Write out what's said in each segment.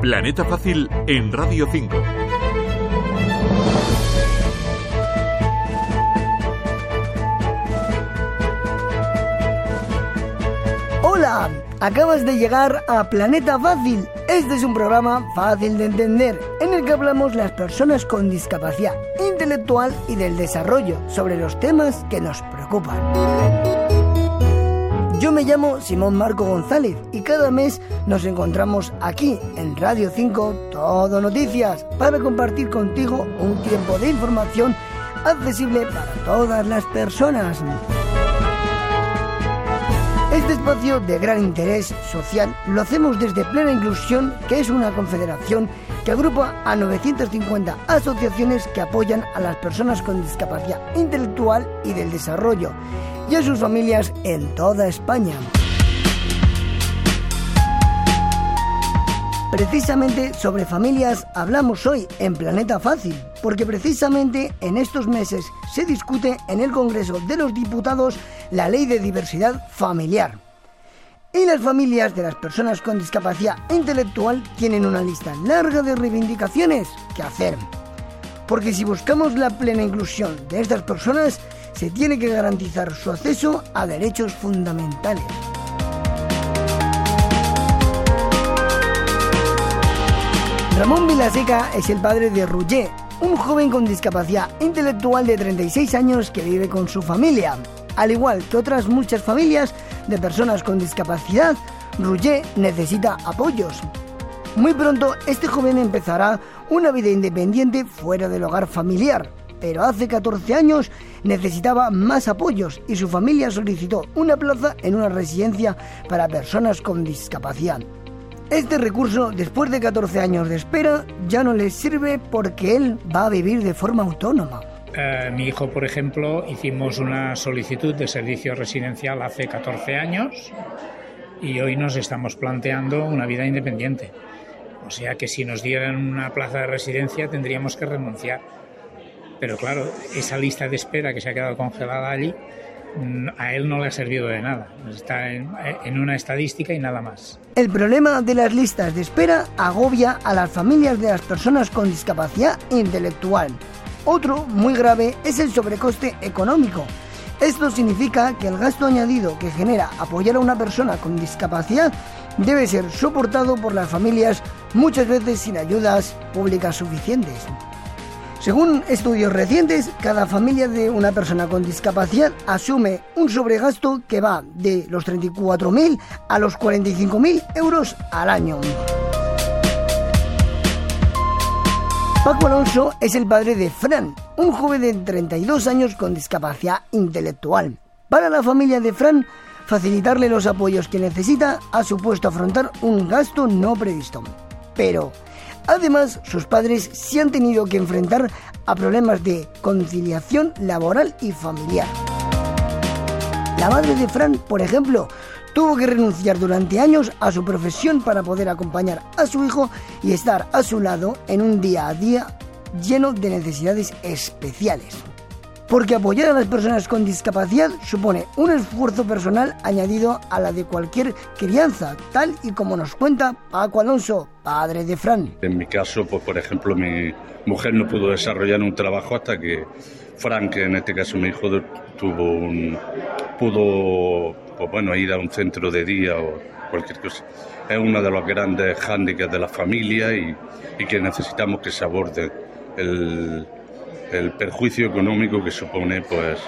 Planeta Fácil en Radio 5. Hola, acabas de llegar a Planeta Fácil. Este es un programa fácil de entender en el que hablamos las personas con discapacidad intelectual y del desarrollo sobre los temas que nos preocupan. Yo me llamo Simón Marco González y cada mes nos encontramos aquí en Radio 5 Todo Noticias para compartir contigo un tiempo de información accesible para todas las personas. Este espacio de gran interés social lo hacemos desde Plena Inclusión, que es una confederación que agrupa a 950 asociaciones que apoyan a las personas con discapacidad intelectual y del desarrollo y a sus familias en toda España. Precisamente sobre familias hablamos hoy en Planeta Fácil, porque precisamente en estos meses se discute en el Congreso de los Diputados la Ley de Diversidad Familiar. Y las familias de las personas con discapacidad intelectual tienen una lista larga de reivindicaciones que hacer. Porque si buscamos la plena inclusión de estas personas, se tiene que garantizar su acceso a derechos fundamentales. Ramón Vilaseca es el padre de Rugger, un joven con discapacidad intelectual de 36 años que vive con su familia. Al igual que otras muchas familias de personas con discapacidad, Rugger necesita apoyos. Muy pronto este joven empezará una vida independiente fuera del hogar familiar, pero hace 14 años necesitaba más apoyos y su familia solicitó una plaza en una residencia para personas con discapacidad. Este recurso, después de 14 años de espera, ya no le sirve porque él va a vivir de forma autónoma. Eh, mi hijo, por ejemplo, hicimos una solicitud de servicio residencial hace 14 años y hoy nos estamos planteando una vida independiente. O sea que si nos dieran una plaza de residencia tendríamos que renunciar. Pero claro, esa lista de espera que se ha quedado congelada allí a él no le ha servido de nada. Está en, una estadística y nada más. El problema de las listas de espera agobia a las familias de las personas con discapacidad intelectual. Otro muy grave es el sobrecoste económico. Esto significa que el gasto añadido que genera apoyar a una persona con discapacidad debe ser soportado por las familias muchas veces sin ayudas públicas suficientes. Según estudios recientes, cada familia de una persona con discapacidad asume un sobregasto que va de los 34.000 a los 45.000 euros al año. Paco Alonso es el padre de Fran, un joven de 32 años con discapacidad intelectual. Para la familia de Fran, facilitarle los apoyos que necesita ha supuesto afrontar un gasto no previsto. Pero, Además, sus padres se han tenido que enfrentar a problemas de conciliación laboral y familiar. La madre de Fran, por ejemplo, tuvo que renunciar durante años a su profesión para poder acompañar a su hijo y estar a su lado en un día a día lleno de necesidades especiales porque apoyar a las personas con discapacidad supone un esfuerzo personal añadido a la de cualquier crianza, tal y como nos cuenta Paco Alonso, padre de Fran. En mi caso, pues por ejemplo, mi mujer no pudo desarrollar un trabajo hasta que Frank, en este caso mi hijo, tuvo un, pudo pues bueno, ir a un centro de día o cualquier cosa. Es uno de los grandes hándicaps de la familia y, y que necesitamos que se aborde el, el perjuicio económico que supone pues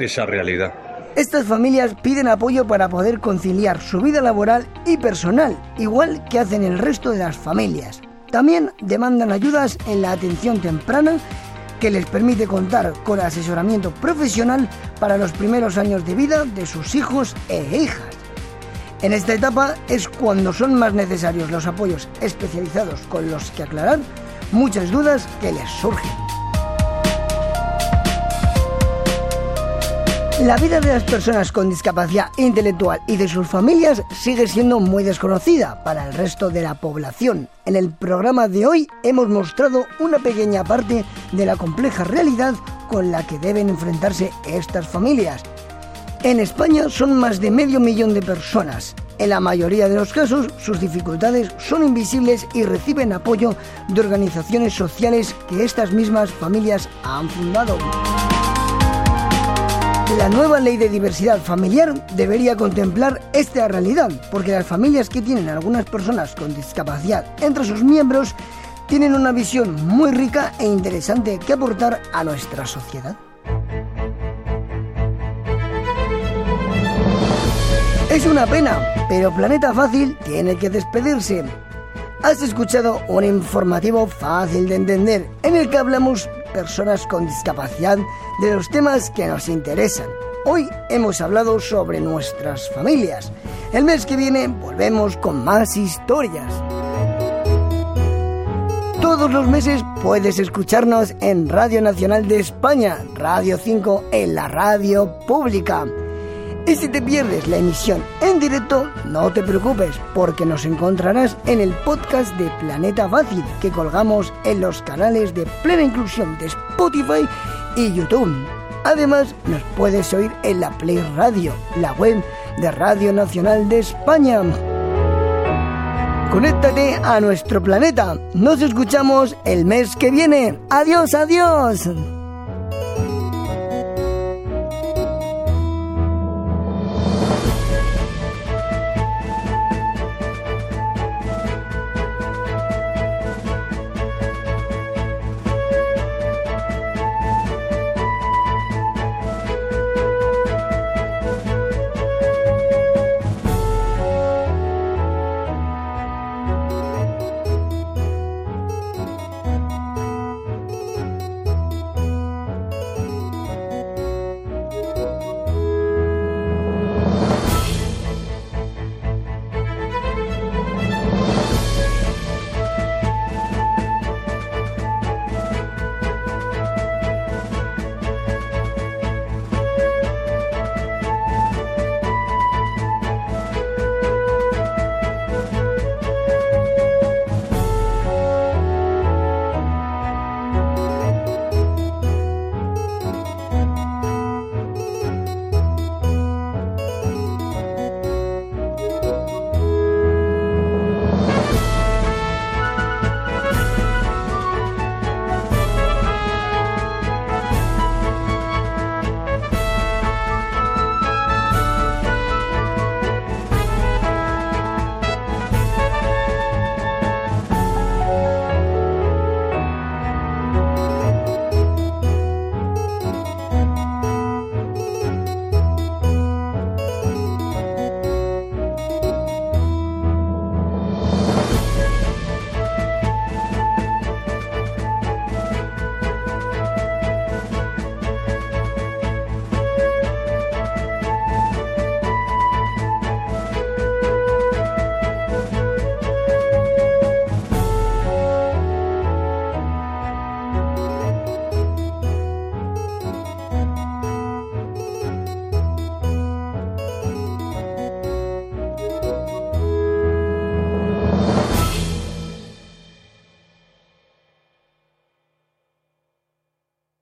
esa realidad. Estas familias piden apoyo para poder conciliar su vida laboral y personal, igual que hacen el resto de las familias. También demandan ayudas en la atención temprana que les permite contar con asesoramiento profesional para los primeros años de vida de sus hijos e hijas. En esta etapa es cuando son más necesarios los apoyos especializados con los que aclarar muchas dudas que les surgen. La vida de las personas con discapacidad intelectual y de sus familias sigue siendo muy desconocida para el resto de la población. En el programa de hoy hemos mostrado una pequeña parte de la compleja realidad con la que deben enfrentarse estas familias. En España son más de medio millón de personas. en la mayoría de los casos sus dificultades son invisibles y reciben apoyo de organizaciones sociales que estas mismas familias han fundado. La nueva ley de diversidad familiar debería contemplar esta realidad, porque las familias que tienen algunas personas con discapacidad entre sus miembros tienen una visión muy rica e interesante que aportar a nuestra sociedad. Es una pena, pero Planeta Fácil tiene que despedirse. Has escuchado un informativo fácil de entender en el que hablamos personas con discapacidad de los temas que nos interesan. Hoy hemos hablado sobre nuestras familias. El mes que viene volvemos con más historias. Todos los meses puedes escucharnos en Radio Nacional de España, Radio 5 en la radio pública. Y si te pierdes la emisión en directo, no te preocupes, porque nos encontrarás en el podcast de Planeta Fácil que colgamos en los canales de Plena Inclusión de Spotify y YouTube. Además, nos puedes oír en la Play Radio, la web de Radio Nacional de España. Conéctate a nuestro planeta. Nos escuchamos el mes que viene. Adiós, adiós.